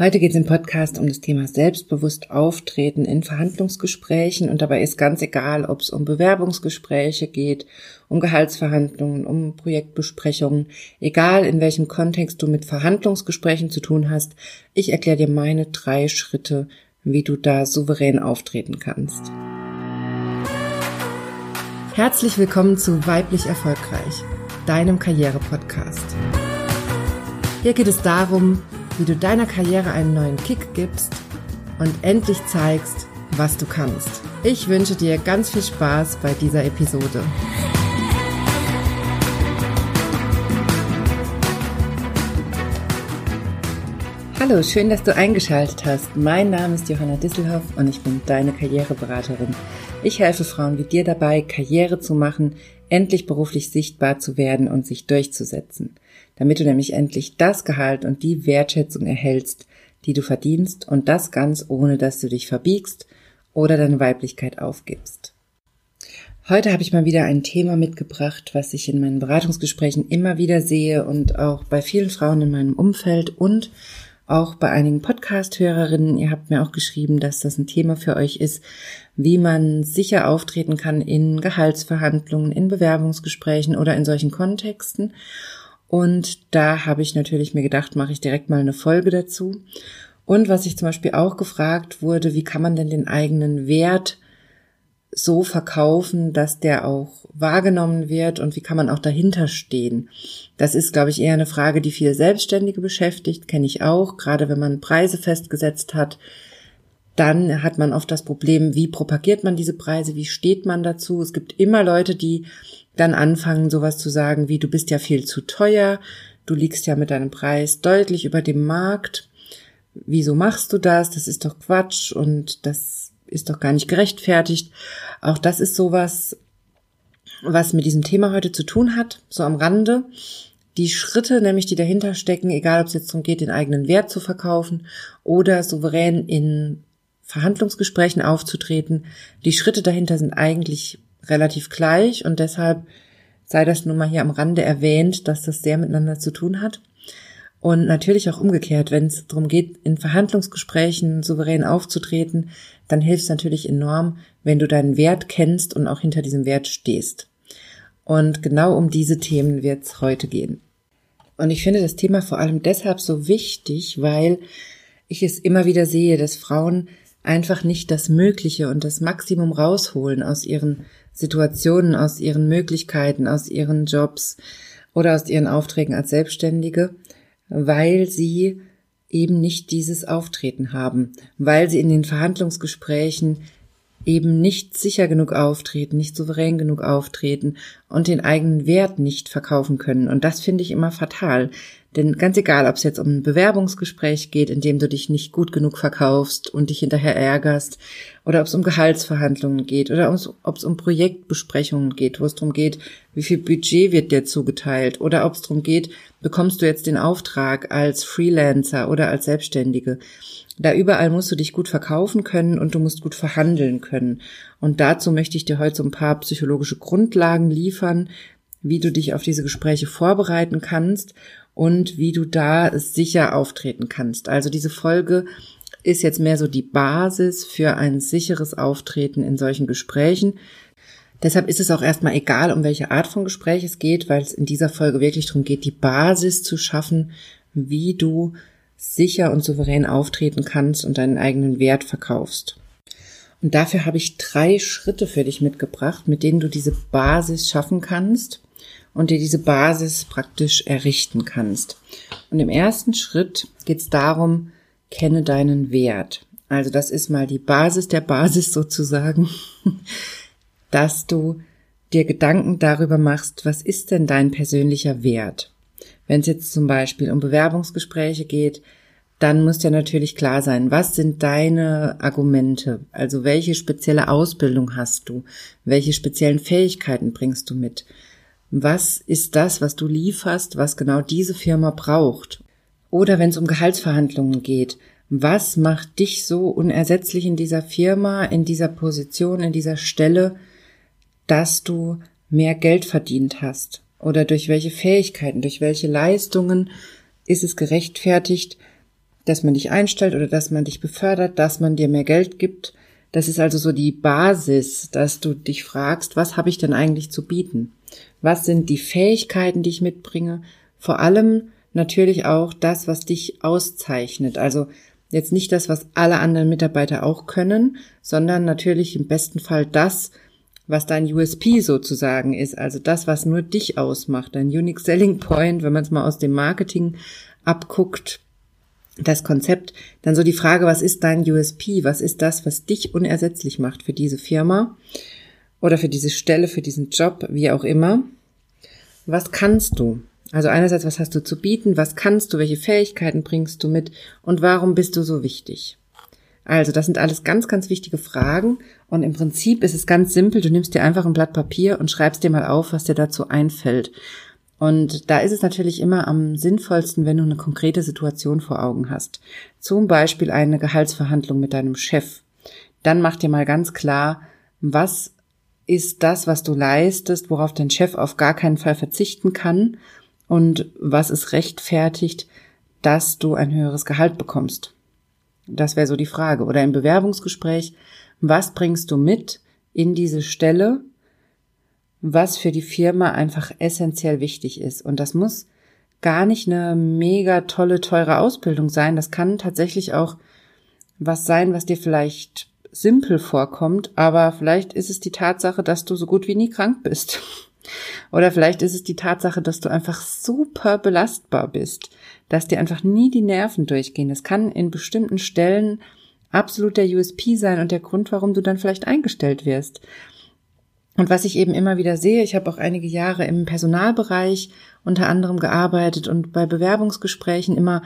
Heute geht es im Podcast um das Thema selbstbewusst auftreten in Verhandlungsgesprächen und dabei ist ganz egal, ob es um Bewerbungsgespräche geht, um Gehaltsverhandlungen, um Projektbesprechungen, egal in welchem Kontext du mit Verhandlungsgesprächen zu tun hast, ich erkläre dir meine drei Schritte, wie du da souverän auftreten kannst. Herzlich willkommen zu Weiblich Erfolgreich, deinem Karriere-Podcast. Hier geht es darum, wie du deiner Karriere einen neuen Kick gibst und endlich zeigst, was du kannst. Ich wünsche dir ganz viel Spaß bei dieser Episode. Hallo, schön, dass du eingeschaltet hast. Mein Name ist Johanna Disselhoff und ich bin deine Karriereberaterin. Ich helfe Frauen wie dir dabei, Karriere zu machen, endlich beruflich sichtbar zu werden und sich durchzusetzen, damit du nämlich endlich das Gehalt und die Wertschätzung erhältst, die du verdienst und das ganz ohne, dass du dich verbiegst oder deine Weiblichkeit aufgibst. Heute habe ich mal wieder ein Thema mitgebracht, was ich in meinen Beratungsgesprächen immer wieder sehe und auch bei vielen Frauen in meinem Umfeld und auch bei einigen Podcast-Hörerinnen. Ihr habt mir auch geschrieben, dass das ein Thema für euch ist, wie man sicher auftreten kann in Gehaltsverhandlungen, in Bewerbungsgesprächen oder in solchen Kontexten. Und da habe ich natürlich mir gedacht, mache ich direkt mal eine Folge dazu. Und was ich zum Beispiel auch gefragt wurde, wie kann man denn den eigenen Wert so verkaufen, dass der auch wahrgenommen wird und wie kann man auch dahinter stehen? Das ist, glaube ich, eher eine Frage, die viele Selbstständige beschäftigt, kenne ich auch, gerade wenn man Preise festgesetzt hat. Dann hat man oft das Problem, wie propagiert man diese Preise, wie steht man dazu? Es gibt immer Leute, die dann anfangen, sowas zu sagen, wie du bist ja viel zu teuer, du liegst ja mit deinem Preis deutlich über dem Markt. Wieso machst du das? Das ist doch Quatsch und das ist doch gar nicht gerechtfertigt. Auch das ist sowas, was mit diesem Thema heute zu tun hat, so am Rande. Die Schritte, nämlich die dahinter stecken, egal ob es jetzt darum geht, den eigenen Wert zu verkaufen oder souverän in Verhandlungsgesprächen aufzutreten, die Schritte dahinter sind eigentlich relativ gleich und deshalb sei das nun mal hier am Rande erwähnt, dass das sehr miteinander zu tun hat. Und natürlich auch umgekehrt, wenn es darum geht, in Verhandlungsgesprächen souverän aufzutreten, dann hilft es natürlich enorm, wenn du deinen Wert kennst und auch hinter diesem Wert stehst. Und genau um diese Themen wird es heute gehen. Und ich finde das Thema vor allem deshalb so wichtig, weil ich es immer wieder sehe, dass Frauen einfach nicht das Mögliche und das Maximum rausholen aus ihren Situationen, aus ihren Möglichkeiten, aus ihren Jobs oder aus ihren Aufträgen als Selbstständige, weil sie eben nicht dieses Auftreten haben, weil sie in den Verhandlungsgesprächen eben nicht sicher genug auftreten, nicht souverän genug auftreten und den eigenen Wert nicht verkaufen können. Und das finde ich immer fatal. Denn ganz egal, ob es jetzt um ein Bewerbungsgespräch geht, in dem du dich nicht gut genug verkaufst und dich hinterher ärgerst, oder ob es um Gehaltsverhandlungen geht, oder ob es um Projektbesprechungen geht, wo es darum geht, wie viel Budget wird dir zugeteilt, oder ob es darum geht, bekommst du jetzt den Auftrag als Freelancer oder als Selbstständige. Da überall musst du dich gut verkaufen können und du musst gut verhandeln können. Und dazu möchte ich dir heute so ein paar psychologische Grundlagen liefern, wie du dich auf diese Gespräche vorbereiten kannst und wie du da sicher auftreten kannst. Also diese Folge ist jetzt mehr so die Basis für ein sicheres Auftreten in solchen Gesprächen. Deshalb ist es auch erstmal egal, um welche Art von Gespräch es geht, weil es in dieser Folge wirklich darum geht, die Basis zu schaffen, wie du sicher und souverän auftreten kannst und deinen eigenen Wert verkaufst. Und dafür habe ich drei Schritte für dich mitgebracht, mit denen du diese Basis schaffen kannst und dir diese Basis praktisch errichten kannst. Und im ersten Schritt geht es darum, kenne deinen Wert. Also das ist mal die Basis der Basis sozusagen, dass du dir Gedanken darüber machst, was ist denn dein persönlicher Wert? Wenn es jetzt zum Beispiel um Bewerbungsgespräche geht, dann muss dir natürlich klar sein, was sind deine Argumente? Also welche spezielle Ausbildung hast du? Welche speziellen Fähigkeiten bringst du mit? Was ist das, was du lieferst, was genau diese Firma braucht. Oder wenn es um Gehaltsverhandlungen geht, was macht dich so unersetzlich in dieser Firma, in dieser Position, in dieser Stelle, dass du mehr Geld verdient hast? Oder durch welche Fähigkeiten, durch welche Leistungen ist es gerechtfertigt, dass man dich einstellt oder dass man dich befördert, dass man dir mehr Geld gibt. Das ist also so die Basis, dass du dich fragst, was habe ich denn eigentlich zu bieten? Was sind die Fähigkeiten, die ich mitbringe? Vor allem natürlich auch das, was dich auszeichnet. Also jetzt nicht das, was alle anderen Mitarbeiter auch können, sondern natürlich im besten Fall das, was dein USP sozusagen ist, also das, was nur dich ausmacht, dein Unique Selling Point, wenn man es mal aus dem Marketing abguckt, das Konzept, dann so die Frage, was ist dein USP, was ist das, was dich unersetzlich macht für diese Firma oder für diese Stelle, für diesen Job, wie auch immer. Was kannst du? Also einerseits, was hast du zu bieten, was kannst du, welche Fähigkeiten bringst du mit und warum bist du so wichtig? Also, das sind alles ganz, ganz wichtige Fragen und im Prinzip ist es ganz simpel. Du nimmst dir einfach ein Blatt Papier und schreibst dir mal auf, was dir dazu einfällt. Und da ist es natürlich immer am sinnvollsten, wenn du eine konkrete Situation vor Augen hast. Zum Beispiel eine Gehaltsverhandlung mit deinem Chef. Dann mach dir mal ganz klar, was ist das, was du leistest, worauf dein Chef auf gar keinen Fall verzichten kann und was es rechtfertigt, dass du ein höheres Gehalt bekommst. Das wäre so die Frage. Oder im Bewerbungsgespräch, was bringst du mit in diese Stelle, was für die Firma einfach essentiell wichtig ist. Und das muss gar nicht eine mega tolle, teure Ausbildung sein. Das kann tatsächlich auch was sein, was dir vielleicht simpel vorkommt, aber vielleicht ist es die Tatsache, dass du so gut wie nie krank bist. Oder vielleicht ist es die Tatsache, dass du einfach super belastbar bist, dass dir einfach nie die Nerven durchgehen. Das kann in bestimmten Stellen absolut der USP sein und der Grund, warum du dann vielleicht eingestellt wirst. Und was ich eben immer wieder sehe, ich habe auch einige Jahre im Personalbereich unter anderem gearbeitet und bei Bewerbungsgesprächen immer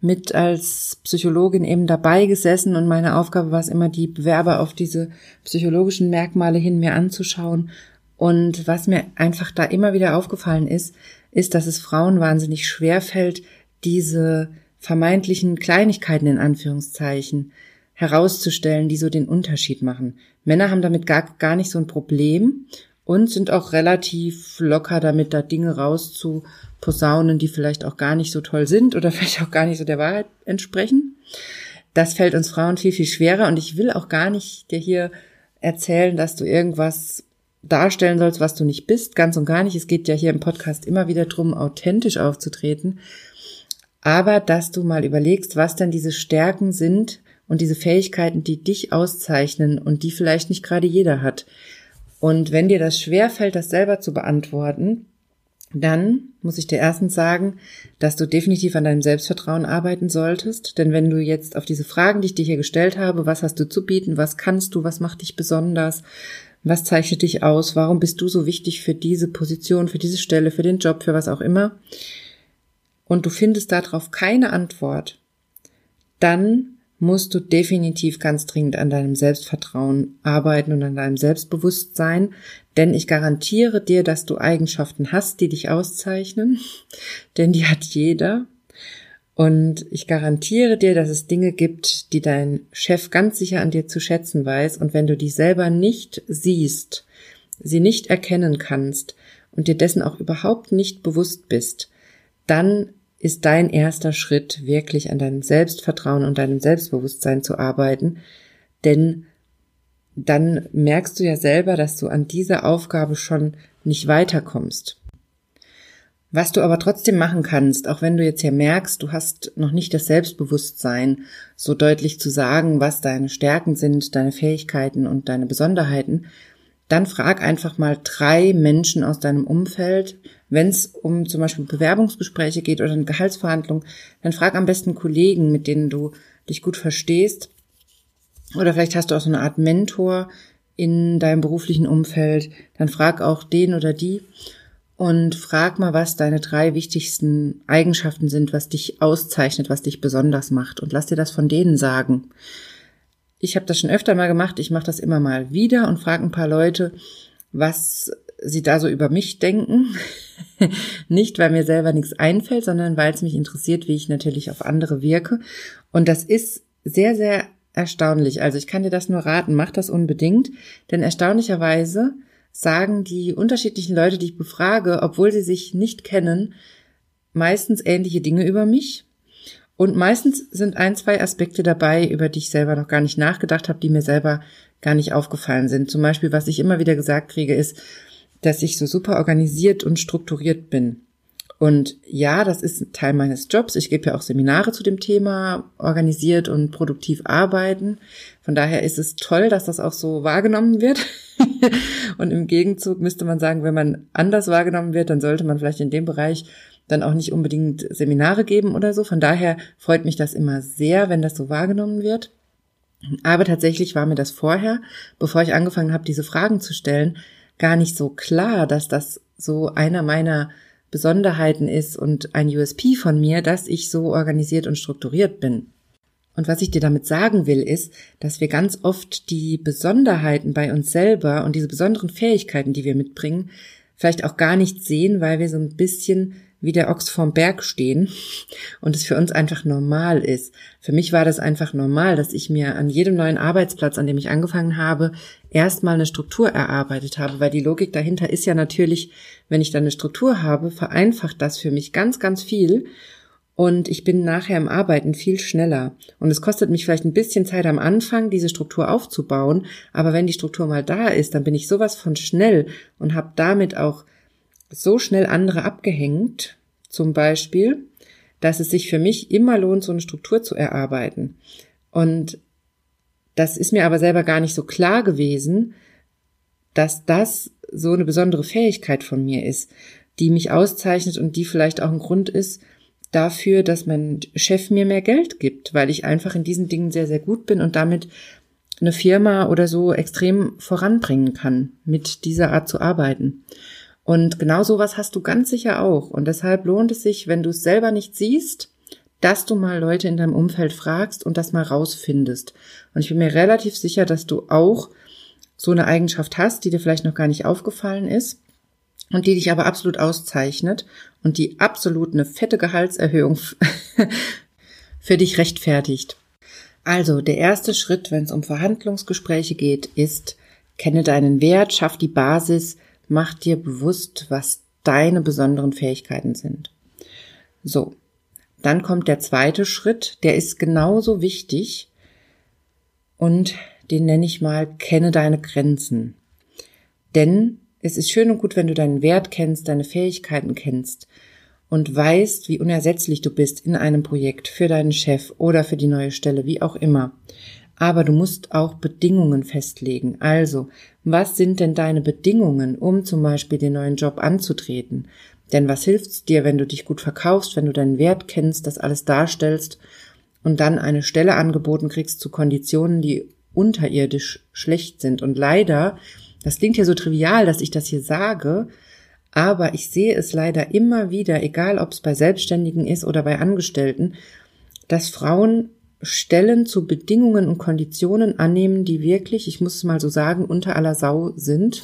mit als Psychologin eben dabei gesessen und meine Aufgabe war es immer, die Bewerber auf diese psychologischen Merkmale hin mir anzuschauen. Und was mir einfach da immer wieder aufgefallen ist, ist, dass es Frauen wahnsinnig schwer fällt, diese vermeintlichen Kleinigkeiten in Anführungszeichen herauszustellen, die so den Unterschied machen. Männer haben damit gar, gar nicht so ein Problem und sind auch relativ locker damit, da Dinge rauszuposaunen, die vielleicht auch gar nicht so toll sind oder vielleicht auch gar nicht so der Wahrheit entsprechen. Das fällt uns Frauen viel, viel schwerer und ich will auch gar nicht dir hier erzählen, dass du irgendwas darstellen sollst, was du nicht bist, ganz und gar nicht. Es geht ja hier im Podcast immer wieder drum, authentisch aufzutreten. Aber dass du mal überlegst, was denn diese Stärken sind, und diese Fähigkeiten, die dich auszeichnen und die vielleicht nicht gerade jeder hat. Und wenn dir das schwer fällt, das selber zu beantworten, dann muss ich dir erstens sagen, dass du definitiv an deinem Selbstvertrauen arbeiten solltest. Denn wenn du jetzt auf diese Fragen, die ich dir hier gestellt habe, was hast du zu bieten, was kannst du, was macht dich besonders, was zeichnet dich aus, warum bist du so wichtig für diese Position, für diese Stelle, für den Job, für was auch immer, und du findest darauf keine Antwort, dann musst du definitiv ganz dringend an deinem Selbstvertrauen arbeiten und an deinem Selbstbewusstsein, denn ich garantiere dir, dass du Eigenschaften hast, die dich auszeichnen, denn die hat jeder. Und ich garantiere dir, dass es Dinge gibt, die dein Chef ganz sicher an dir zu schätzen weiß. Und wenn du die selber nicht siehst, sie nicht erkennen kannst und dir dessen auch überhaupt nicht bewusst bist, dann ist dein erster Schritt, wirklich an deinem Selbstvertrauen und deinem Selbstbewusstsein zu arbeiten, denn dann merkst du ja selber, dass du an dieser Aufgabe schon nicht weiterkommst. Was du aber trotzdem machen kannst, auch wenn du jetzt ja merkst, du hast noch nicht das Selbstbewusstsein, so deutlich zu sagen, was deine Stärken sind, deine Fähigkeiten und deine Besonderheiten, dann frag einfach mal drei Menschen aus deinem Umfeld, wenn es um zum Beispiel Bewerbungsgespräche geht oder eine Gehaltsverhandlung, dann frag am besten Kollegen, mit denen du dich gut verstehst. Oder vielleicht hast du auch so eine Art Mentor in deinem beruflichen Umfeld. Dann frag auch den oder die und frag mal, was deine drei wichtigsten Eigenschaften sind, was dich auszeichnet, was dich besonders macht. Und lass dir das von denen sagen. Ich habe das schon öfter mal gemacht, ich mache das immer mal wieder und frage ein paar Leute, was sie da so über mich denken. Nicht, weil mir selber nichts einfällt, sondern weil es mich interessiert, wie ich natürlich auf andere wirke. Und das ist sehr, sehr erstaunlich. Also ich kann dir das nur raten, mach das unbedingt, denn erstaunlicherweise sagen die unterschiedlichen Leute, die ich befrage, obwohl sie sich nicht kennen, meistens ähnliche Dinge über mich. Und meistens sind ein, zwei Aspekte dabei, über die ich selber noch gar nicht nachgedacht habe, die mir selber gar nicht aufgefallen sind. Zum Beispiel, was ich immer wieder gesagt kriege, ist, dass ich so super organisiert und strukturiert bin. Und ja, das ist Teil meines Jobs. Ich gebe ja auch Seminare zu dem Thema organisiert und produktiv arbeiten. Von daher ist es toll, dass das auch so wahrgenommen wird. und im Gegenzug müsste man sagen, wenn man anders wahrgenommen wird, dann sollte man vielleicht in dem Bereich dann auch nicht unbedingt Seminare geben oder so. Von daher freut mich das immer sehr, wenn das so wahrgenommen wird. Aber tatsächlich war mir das vorher, bevor ich angefangen habe, diese Fragen zu stellen, gar nicht so klar, dass das so einer meiner Besonderheiten ist und ein USP von mir, dass ich so organisiert und strukturiert bin. Und was ich dir damit sagen will, ist, dass wir ganz oft die Besonderheiten bei uns selber und diese besonderen Fähigkeiten, die wir mitbringen, vielleicht auch gar nicht sehen, weil wir so ein bisschen wie der Ochs vorm Berg stehen und es für uns einfach normal ist. Für mich war das einfach normal, dass ich mir an jedem neuen Arbeitsplatz, an dem ich angefangen habe, erstmal eine Struktur erarbeitet habe, weil die Logik dahinter ist ja natürlich, wenn ich dann eine Struktur habe, vereinfacht das für mich ganz, ganz viel und ich bin nachher im Arbeiten viel schneller. Und es kostet mich vielleicht ein bisschen Zeit am Anfang, diese Struktur aufzubauen, aber wenn die Struktur mal da ist, dann bin ich sowas von schnell und habe damit auch so schnell andere abgehängt, zum Beispiel, dass es sich für mich immer lohnt, so eine Struktur zu erarbeiten. Und das ist mir aber selber gar nicht so klar gewesen, dass das so eine besondere Fähigkeit von mir ist, die mich auszeichnet und die vielleicht auch ein Grund ist dafür, dass mein Chef mir mehr Geld gibt, weil ich einfach in diesen Dingen sehr, sehr gut bin und damit eine Firma oder so extrem voranbringen kann, mit dieser Art zu arbeiten. Und genau sowas hast du ganz sicher auch. Und deshalb lohnt es sich, wenn du es selber nicht siehst, dass du mal Leute in deinem Umfeld fragst und das mal rausfindest. Und ich bin mir relativ sicher, dass du auch so eine Eigenschaft hast, die dir vielleicht noch gar nicht aufgefallen ist und die dich aber absolut auszeichnet und die absolut eine fette Gehaltserhöhung für dich rechtfertigt. Also, der erste Schritt, wenn es um Verhandlungsgespräche geht, ist, kenne deinen Wert, schaff die Basis, mach dir bewusst, was deine besonderen Fähigkeiten sind. So, dann kommt der zweite Schritt, der ist genauso wichtig und den nenne ich mal, kenne deine Grenzen. Denn es ist schön und gut, wenn du deinen Wert kennst, deine Fähigkeiten kennst und weißt, wie unersetzlich du bist in einem Projekt für deinen Chef oder für die neue Stelle, wie auch immer. Aber du musst auch Bedingungen festlegen. Also, was sind denn deine Bedingungen, um zum Beispiel den neuen Job anzutreten? Denn was hilft's dir, wenn du dich gut verkaufst, wenn du deinen Wert kennst, das alles darstellst und dann eine Stelle angeboten kriegst zu Konditionen, die unterirdisch schlecht sind? Und leider, das klingt ja so trivial, dass ich das hier sage, aber ich sehe es leider immer wieder, egal ob es bei Selbstständigen ist oder bei Angestellten, dass Frauen Stellen zu Bedingungen und Konditionen annehmen, die wirklich, ich muss es mal so sagen, unter aller Sau sind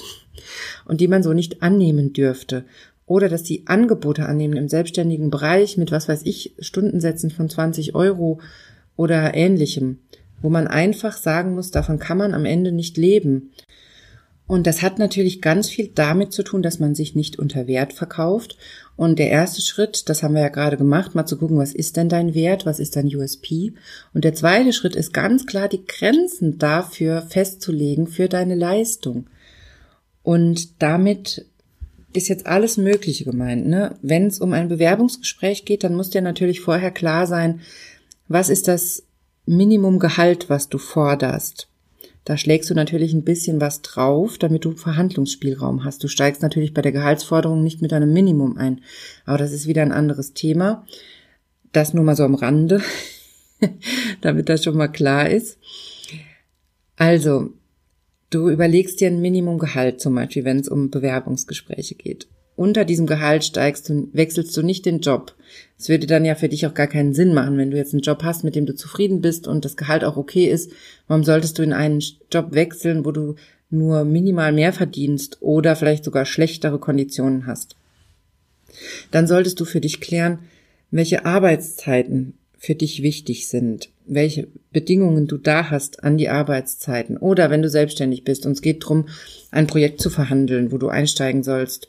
und die man so nicht annehmen dürfte. Oder dass die Angebote annehmen im selbstständigen Bereich mit, was weiß ich, Stundensätzen von 20 Euro oder ähnlichem, wo man einfach sagen muss, davon kann man am Ende nicht leben. Und das hat natürlich ganz viel damit zu tun, dass man sich nicht unter Wert verkauft. Und der erste Schritt, das haben wir ja gerade gemacht, mal zu gucken, was ist denn dein Wert, was ist dein USP. Und der zweite Schritt ist ganz klar, die Grenzen dafür festzulegen für deine Leistung. Und damit ist jetzt alles Mögliche gemeint. Ne? Wenn es um ein Bewerbungsgespräch geht, dann muss dir natürlich vorher klar sein, was ist das Minimumgehalt, was du forderst. Da schlägst du natürlich ein bisschen was drauf, damit du Verhandlungsspielraum hast. Du steigst natürlich bei der Gehaltsforderung nicht mit einem Minimum ein. Aber das ist wieder ein anderes Thema. Das nur mal so am Rande, damit das schon mal klar ist. Also, du überlegst dir ein Minimumgehalt zum Beispiel, wenn es um Bewerbungsgespräche geht unter diesem Gehalt steigst du, wechselst du nicht den Job. Es würde dann ja für dich auch gar keinen Sinn machen, wenn du jetzt einen Job hast, mit dem du zufrieden bist und das Gehalt auch okay ist. Warum solltest du in einen Job wechseln, wo du nur minimal mehr verdienst oder vielleicht sogar schlechtere Konditionen hast? Dann solltest du für dich klären, welche Arbeitszeiten für dich wichtig sind, welche Bedingungen du da hast an die Arbeitszeiten oder wenn du selbstständig bist und es geht darum, ein Projekt zu verhandeln, wo du einsteigen sollst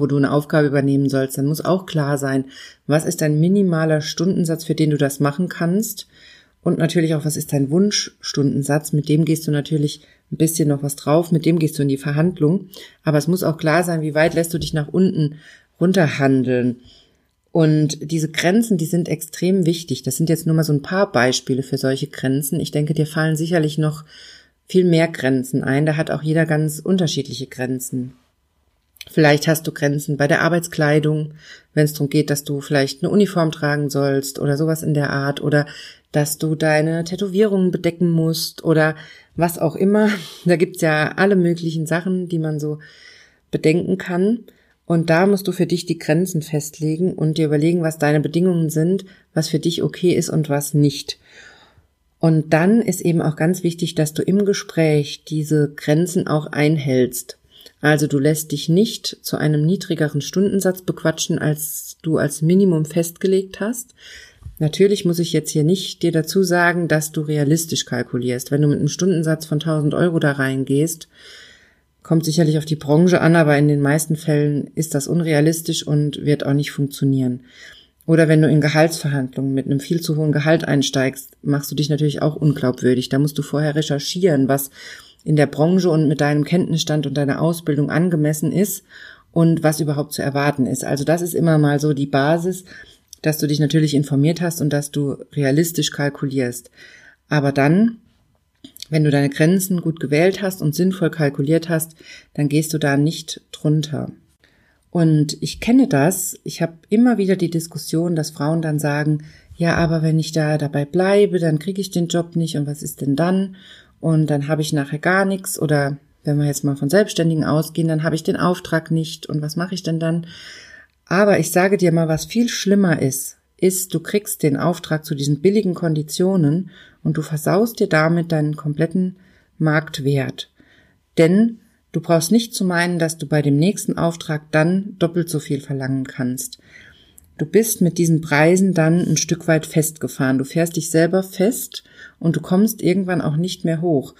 wo du eine Aufgabe übernehmen sollst, dann muss auch klar sein, was ist dein minimaler Stundensatz, für den du das machen kannst. Und natürlich auch, was ist dein Wunschstundensatz? Mit dem gehst du natürlich ein bisschen noch was drauf, mit dem gehst du in die Verhandlung. Aber es muss auch klar sein, wie weit lässt du dich nach unten runterhandeln. Und diese Grenzen, die sind extrem wichtig. Das sind jetzt nur mal so ein paar Beispiele für solche Grenzen. Ich denke, dir fallen sicherlich noch viel mehr Grenzen ein. Da hat auch jeder ganz unterschiedliche Grenzen. Vielleicht hast du Grenzen bei der Arbeitskleidung, wenn es darum geht, dass du vielleicht eine Uniform tragen sollst oder sowas in der Art oder dass du deine Tätowierungen bedecken musst oder was auch immer. Da gibt's ja alle möglichen Sachen, die man so bedenken kann. Und da musst du für dich die Grenzen festlegen und dir überlegen, was deine Bedingungen sind, was für dich okay ist und was nicht. Und dann ist eben auch ganz wichtig, dass du im Gespräch diese Grenzen auch einhältst. Also du lässt dich nicht zu einem niedrigeren Stundensatz bequatschen, als du als Minimum festgelegt hast. Natürlich muss ich jetzt hier nicht dir dazu sagen, dass du realistisch kalkulierst. Wenn du mit einem Stundensatz von 1000 Euro da reingehst, Kommt sicherlich auf die Branche an, aber in den meisten Fällen ist das unrealistisch und wird auch nicht funktionieren. Oder wenn du in Gehaltsverhandlungen mit einem viel zu hohen Gehalt einsteigst, machst du dich natürlich auch unglaubwürdig. Da musst du vorher recherchieren, was in der Branche und mit deinem Kenntnisstand und deiner Ausbildung angemessen ist und was überhaupt zu erwarten ist. Also das ist immer mal so die Basis, dass du dich natürlich informiert hast und dass du realistisch kalkulierst. Aber dann wenn du deine Grenzen gut gewählt hast und sinnvoll kalkuliert hast, dann gehst du da nicht drunter. Und ich kenne das. Ich habe immer wieder die Diskussion, dass Frauen dann sagen, ja, aber wenn ich da dabei bleibe, dann kriege ich den Job nicht und was ist denn dann? Und dann habe ich nachher gar nichts oder wenn wir jetzt mal von Selbstständigen ausgehen, dann habe ich den Auftrag nicht und was mache ich denn dann? Aber ich sage dir mal, was viel schlimmer ist, ist, du kriegst den Auftrag zu diesen billigen Konditionen und du versaust dir damit deinen kompletten Marktwert. Denn du brauchst nicht zu meinen, dass du bei dem nächsten Auftrag dann doppelt so viel verlangen kannst. Du bist mit diesen Preisen dann ein Stück weit festgefahren. Du fährst dich selber fest und du kommst irgendwann auch nicht mehr hoch.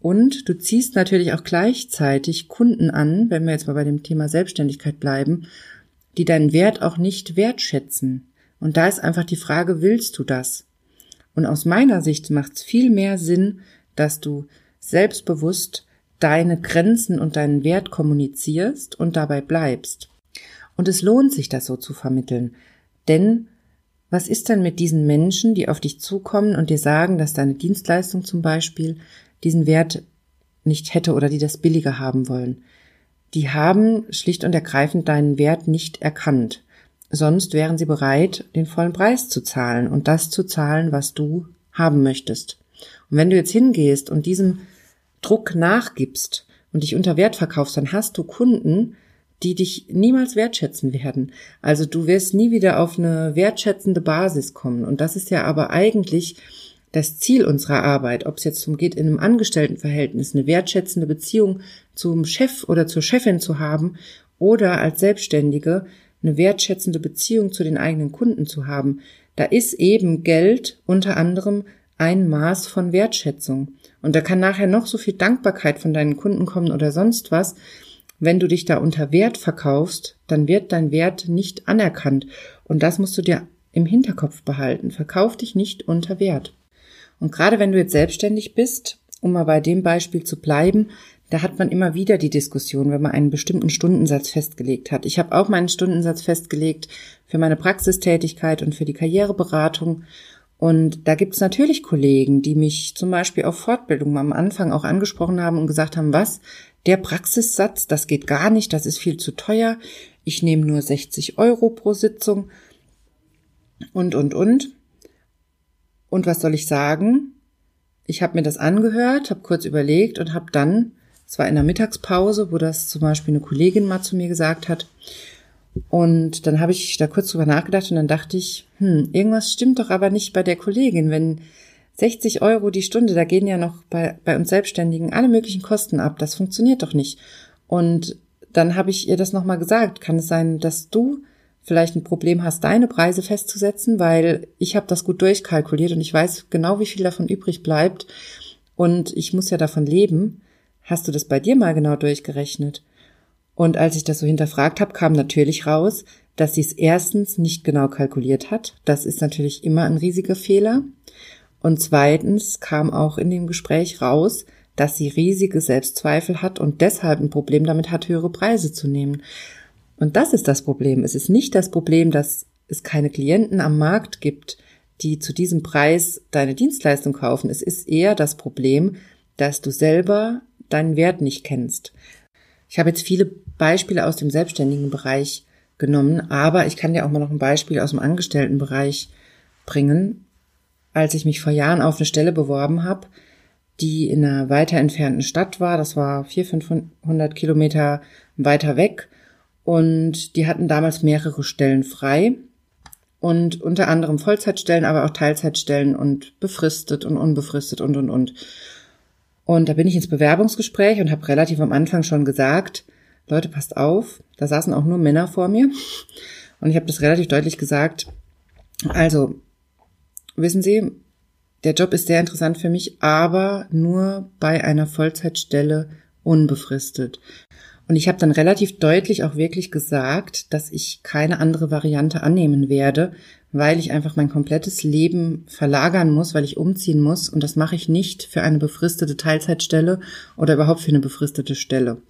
Und du ziehst natürlich auch gleichzeitig Kunden an, wenn wir jetzt mal bei dem Thema Selbstständigkeit bleiben, die deinen Wert auch nicht wertschätzen. Und da ist einfach die Frage, willst du das? Und aus meiner Sicht macht es viel mehr Sinn, dass du selbstbewusst deine Grenzen und deinen Wert kommunizierst und dabei bleibst. Und es lohnt sich, das so zu vermitteln. Denn was ist denn mit diesen Menschen, die auf dich zukommen und dir sagen, dass deine Dienstleistung zum Beispiel diesen Wert nicht hätte oder die das billiger haben wollen? Die haben schlicht und ergreifend deinen Wert nicht erkannt. Sonst wären sie bereit, den vollen Preis zu zahlen und das zu zahlen, was du haben möchtest. Und wenn du jetzt hingehst und diesem Druck nachgibst und dich unter Wert verkaufst, dann hast du Kunden, die dich niemals wertschätzen werden. Also du wirst nie wieder auf eine wertschätzende Basis kommen. Und das ist ja aber eigentlich das Ziel unserer Arbeit, ob es jetzt darum geht, in einem Angestelltenverhältnis eine wertschätzende Beziehung zum Chef oder zur Chefin zu haben oder als Selbstständige eine wertschätzende Beziehung zu den eigenen Kunden zu haben, da ist eben Geld unter anderem ein Maß von Wertschätzung. Und da kann nachher noch so viel Dankbarkeit von deinen Kunden kommen oder sonst was. Wenn du dich da unter Wert verkaufst, dann wird dein Wert nicht anerkannt. Und das musst du dir im Hinterkopf behalten. Verkauf dich nicht unter Wert. Und gerade wenn du jetzt selbstständig bist, um mal bei dem Beispiel zu bleiben, da hat man immer wieder die Diskussion, wenn man einen bestimmten Stundensatz festgelegt hat. Ich habe auch meinen Stundensatz festgelegt für meine Praxistätigkeit und für die Karriereberatung. Und da gibt es natürlich Kollegen, die mich zum Beispiel auf Fortbildung am Anfang auch angesprochen haben und gesagt haben, was, der Praxissatz, das geht gar nicht, das ist viel zu teuer. Ich nehme nur 60 Euro pro Sitzung und, und, und. Und was soll ich sagen? Ich habe mir das angehört, habe kurz überlegt und habe dann es war in der Mittagspause, wo das zum Beispiel eine Kollegin mal zu mir gesagt hat. Und dann habe ich da kurz drüber nachgedacht und dann dachte ich, hm, irgendwas stimmt doch aber nicht bei der Kollegin, wenn 60 Euro die Stunde, da gehen ja noch bei, bei uns Selbstständigen alle möglichen Kosten ab. Das funktioniert doch nicht. Und dann habe ich ihr das nochmal gesagt. Kann es sein, dass du vielleicht ein Problem hast, deine Preise festzusetzen, weil ich habe das gut durchkalkuliert und ich weiß genau, wie viel davon übrig bleibt. Und ich muss ja davon leben. Hast du das bei dir mal genau durchgerechnet? Und als ich das so hinterfragt habe, kam natürlich raus, dass sie es erstens nicht genau kalkuliert hat. Das ist natürlich immer ein riesiger Fehler. Und zweitens kam auch in dem Gespräch raus, dass sie riesige Selbstzweifel hat und deshalb ein Problem damit hat, höhere Preise zu nehmen. Und das ist das Problem. Es ist nicht das Problem, dass es keine Klienten am Markt gibt, die zu diesem Preis deine Dienstleistung kaufen. Es ist eher das Problem, dass du selber deinen Wert nicht kennst. Ich habe jetzt viele Beispiele aus dem selbstständigen Bereich genommen, aber ich kann dir auch mal noch ein Beispiel aus dem Angestelltenbereich bringen. Als ich mich vor Jahren auf eine Stelle beworben habe, die in einer weiter entfernten Stadt war, das war 400, 500 Kilometer weiter weg, und die hatten damals mehrere Stellen frei und unter anderem Vollzeitstellen, aber auch Teilzeitstellen und befristet und unbefristet und und und. Und da bin ich ins Bewerbungsgespräch und habe relativ am Anfang schon gesagt, Leute, passt auf, da saßen auch nur Männer vor mir. Und ich habe das relativ deutlich gesagt. Also, wissen Sie, der Job ist sehr interessant für mich, aber nur bei einer Vollzeitstelle unbefristet. Und ich habe dann relativ deutlich auch wirklich gesagt, dass ich keine andere Variante annehmen werde, weil ich einfach mein komplettes Leben verlagern muss, weil ich umziehen muss. Und das mache ich nicht für eine befristete Teilzeitstelle oder überhaupt für eine befristete Stelle.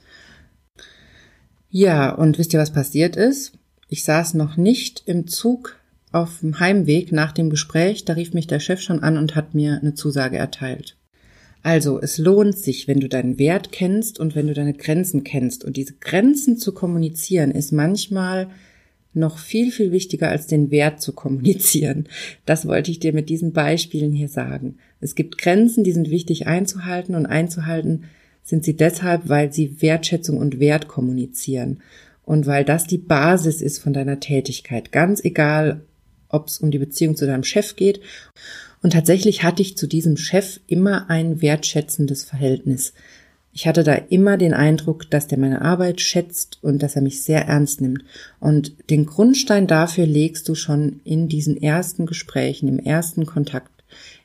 Ja, und wisst ihr, was passiert ist? Ich saß noch nicht im Zug auf dem Heimweg nach dem Gespräch. Da rief mich der Chef schon an und hat mir eine Zusage erteilt. Also, es lohnt sich, wenn du deinen Wert kennst und wenn du deine Grenzen kennst. Und diese Grenzen zu kommunizieren ist manchmal noch viel, viel wichtiger als den Wert zu kommunizieren. Das wollte ich dir mit diesen Beispielen hier sagen. Es gibt Grenzen, die sind wichtig einzuhalten und einzuhalten sind sie deshalb, weil sie Wertschätzung und Wert kommunizieren und weil das die Basis ist von deiner Tätigkeit. Ganz egal, ob es um die Beziehung zu deinem Chef geht und tatsächlich hatte ich zu diesem Chef immer ein wertschätzendes Verhältnis. Ich hatte da immer den Eindruck, dass der meine Arbeit schätzt und dass er mich sehr ernst nimmt. Und den Grundstein dafür legst du schon in diesen ersten Gesprächen, im ersten Kontakt,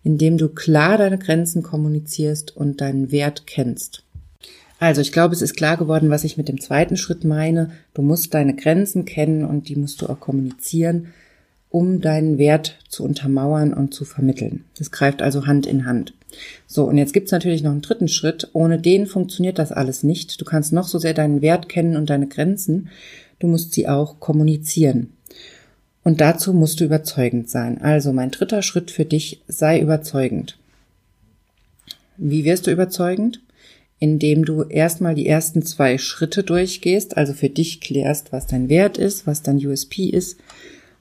indem du klar deine Grenzen kommunizierst und deinen Wert kennst. Also ich glaube, es ist klar geworden, was ich mit dem zweiten Schritt meine. Du musst deine Grenzen kennen und die musst du auch kommunizieren um deinen Wert zu untermauern und zu vermitteln. Das greift also Hand in Hand. So, und jetzt gibt's natürlich noch einen dritten Schritt. Ohne den funktioniert das alles nicht. Du kannst noch so sehr deinen Wert kennen und deine Grenzen. Du musst sie auch kommunizieren. Und dazu musst du überzeugend sein. Also mein dritter Schritt für dich, sei überzeugend. Wie wirst du überzeugend? Indem du erstmal die ersten zwei Schritte durchgehst, also für dich klärst, was dein Wert ist, was dein USP ist,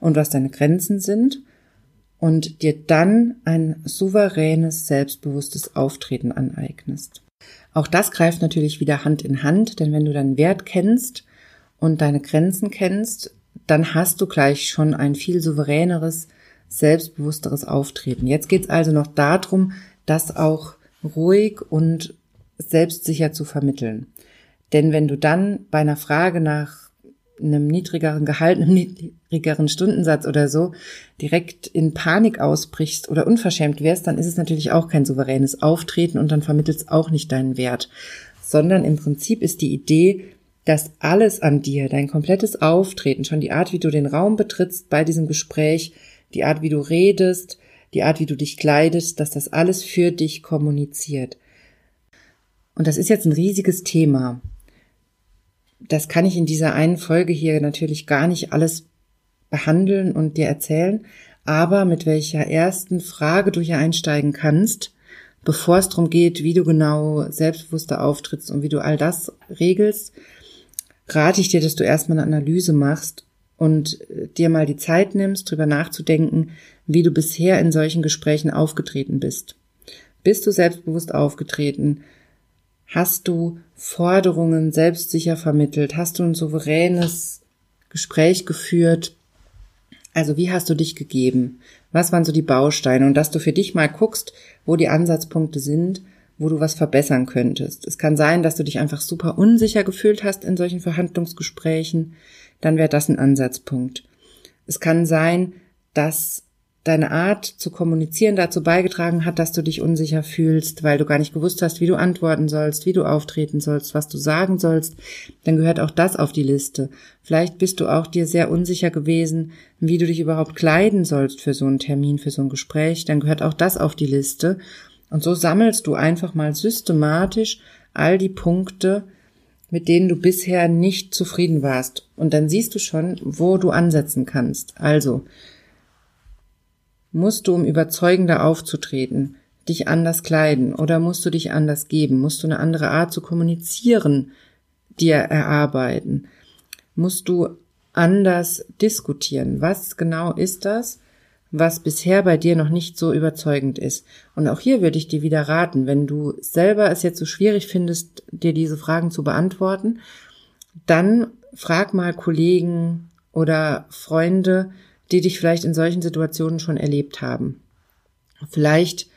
und was deine Grenzen sind und dir dann ein souveränes, selbstbewusstes Auftreten aneignest. Auch das greift natürlich wieder Hand in Hand, denn wenn du deinen Wert kennst und deine Grenzen kennst, dann hast du gleich schon ein viel souveräneres, selbstbewussteres Auftreten. Jetzt geht es also noch darum, das auch ruhig und selbstsicher zu vermitteln. Denn wenn du dann bei einer Frage nach einem niedrigeren Gehalt, einem niedrigeren Stundensatz oder so direkt in Panik ausbrichst oder unverschämt wärst, dann ist es natürlich auch kein souveränes Auftreten und dann vermittelt es auch nicht deinen Wert, sondern im Prinzip ist die Idee, dass alles an dir, dein komplettes Auftreten, schon die Art, wie du den Raum betrittst bei diesem Gespräch, die Art, wie du redest, die Art, wie du dich kleidest, dass das alles für dich kommuniziert. Und das ist jetzt ein riesiges Thema das kann ich in dieser einen Folge hier natürlich gar nicht alles behandeln und dir erzählen, aber mit welcher ersten Frage du hier einsteigen kannst, bevor es darum geht, wie du genau selbstbewusster auftrittst und wie du all das regelst, rate ich dir, dass du erstmal eine Analyse machst und äh, dir mal die Zeit nimmst, drüber nachzudenken, wie du bisher in solchen Gesprächen aufgetreten bist. Bist du selbstbewusst aufgetreten? Hast du Forderungen selbstsicher vermittelt? Hast du ein souveränes Gespräch geführt? Also wie hast du dich gegeben? Was waren so die Bausteine? Und dass du für dich mal guckst, wo die Ansatzpunkte sind, wo du was verbessern könntest. Es kann sein, dass du dich einfach super unsicher gefühlt hast in solchen Verhandlungsgesprächen. Dann wäre das ein Ansatzpunkt. Es kann sein, dass deine Art zu kommunizieren dazu beigetragen hat, dass du dich unsicher fühlst, weil du gar nicht gewusst hast, wie du antworten sollst, wie du auftreten sollst, was du sagen sollst, dann gehört auch das auf die Liste. Vielleicht bist du auch dir sehr unsicher gewesen, wie du dich überhaupt kleiden sollst für so einen Termin, für so ein Gespräch, dann gehört auch das auf die Liste. Und so sammelst du einfach mal systematisch all die Punkte, mit denen du bisher nicht zufrieden warst. Und dann siehst du schon, wo du ansetzen kannst. Also, Musst du, um überzeugender aufzutreten, dich anders kleiden oder musst du dich anders geben? Musst du eine andere Art zu kommunizieren dir erarbeiten? Musst du anders diskutieren? Was genau ist das, was bisher bei dir noch nicht so überzeugend ist? Und auch hier würde ich dir wieder raten, wenn du selber es jetzt so schwierig findest, dir diese Fragen zu beantworten, dann frag mal Kollegen oder Freunde, die dich vielleicht in solchen Situationen schon erlebt haben. Vielleicht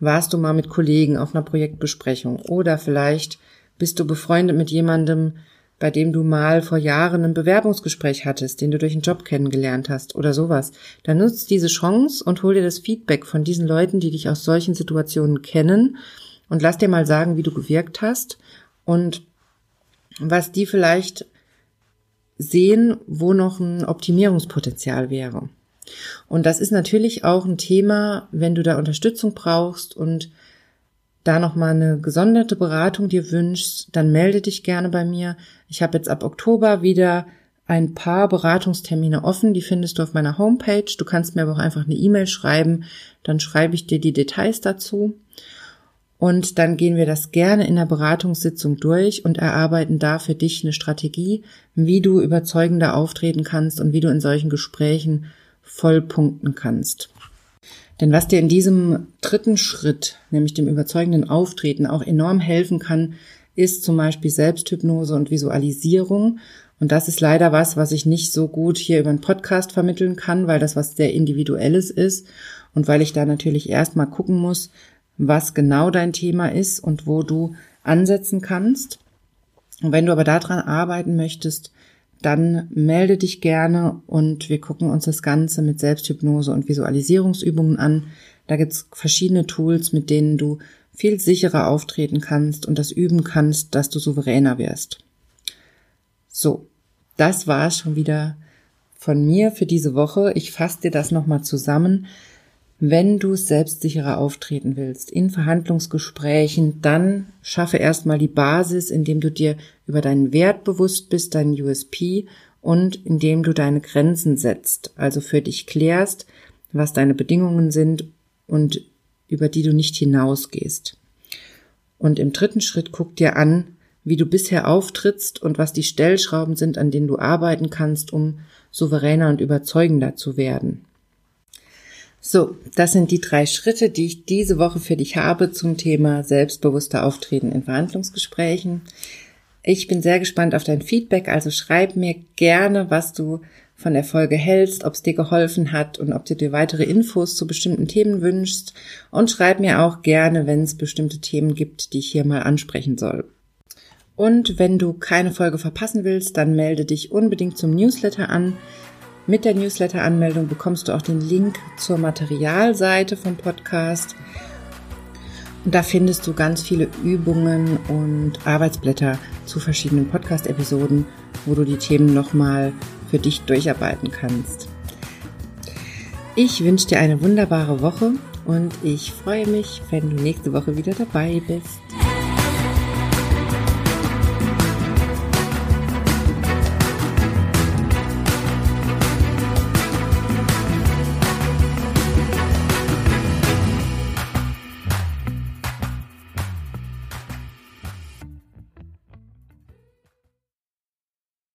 warst du mal mit Kollegen auf einer Projektbesprechung oder vielleicht bist du befreundet mit jemandem, bei dem du mal vor Jahren ein Bewerbungsgespräch hattest, den du durch einen Job kennengelernt hast oder sowas. Dann nutzt diese Chance und hol dir das Feedback von diesen Leuten, die dich aus solchen Situationen kennen und lass dir mal sagen, wie du gewirkt hast und was die vielleicht sehen, wo noch ein Optimierungspotenzial wäre. Und das ist natürlich auch ein Thema, wenn du da Unterstützung brauchst und da nochmal eine gesonderte Beratung dir wünschst, dann melde dich gerne bei mir. Ich habe jetzt ab Oktober wieder ein paar Beratungstermine offen, die findest du auf meiner Homepage. Du kannst mir aber auch einfach eine E-Mail schreiben, dann schreibe ich dir die Details dazu. Und dann gehen wir das gerne in der Beratungssitzung durch und erarbeiten da für dich eine Strategie, wie du überzeugender auftreten kannst und wie du in solchen Gesprächen voll punkten kannst. Denn was dir in diesem dritten Schritt, nämlich dem überzeugenden Auftreten, auch enorm helfen kann, ist zum Beispiel Selbsthypnose und Visualisierung. Und das ist leider was, was ich nicht so gut hier über einen Podcast vermitteln kann, weil das was sehr Individuelles ist und weil ich da natürlich erstmal gucken muss, was genau dein Thema ist und wo du ansetzen kannst. Und wenn du aber daran arbeiten möchtest, dann melde dich gerne und wir gucken uns das Ganze mit Selbsthypnose und Visualisierungsübungen an. Da gibt's verschiedene Tools, mit denen du viel sicherer auftreten kannst und das üben kannst, dass du souveräner wirst. So, das war's schon wieder von mir für diese Woche. Ich fasse dir das nochmal zusammen. Wenn du selbstsicherer auftreten willst in Verhandlungsgesprächen, dann schaffe erstmal die Basis, indem du dir über deinen Wert bewusst bist, deinen USP und indem du deine Grenzen setzt, also für dich klärst, was deine Bedingungen sind und über die du nicht hinausgehst. Und im dritten Schritt guck dir an, wie du bisher auftrittst und was die Stellschrauben sind, an denen du arbeiten kannst, um souveräner und überzeugender zu werden. So, das sind die drei Schritte, die ich diese Woche für dich habe zum Thema selbstbewusster Auftreten in Verhandlungsgesprächen. Ich bin sehr gespannt auf dein Feedback, also schreib mir gerne, was du von der Folge hältst, ob es dir geholfen hat und ob du dir weitere Infos zu bestimmten Themen wünschst und schreib mir auch gerne, wenn es bestimmte Themen gibt, die ich hier mal ansprechen soll. Und wenn du keine Folge verpassen willst, dann melde dich unbedingt zum Newsletter an. Mit der Newsletter-Anmeldung bekommst du auch den Link zur Materialseite vom Podcast. Und da findest du ganz viele Übungen und Arbeitsblätter zu verschiedenen Podcast-Episoden, wo du die Themen nochmal für dich durcharbeiten kannst. Ich wünsche dir eine wunderbare Woche und ich freue mich, wenn du nächste Woche wieder dabei bist.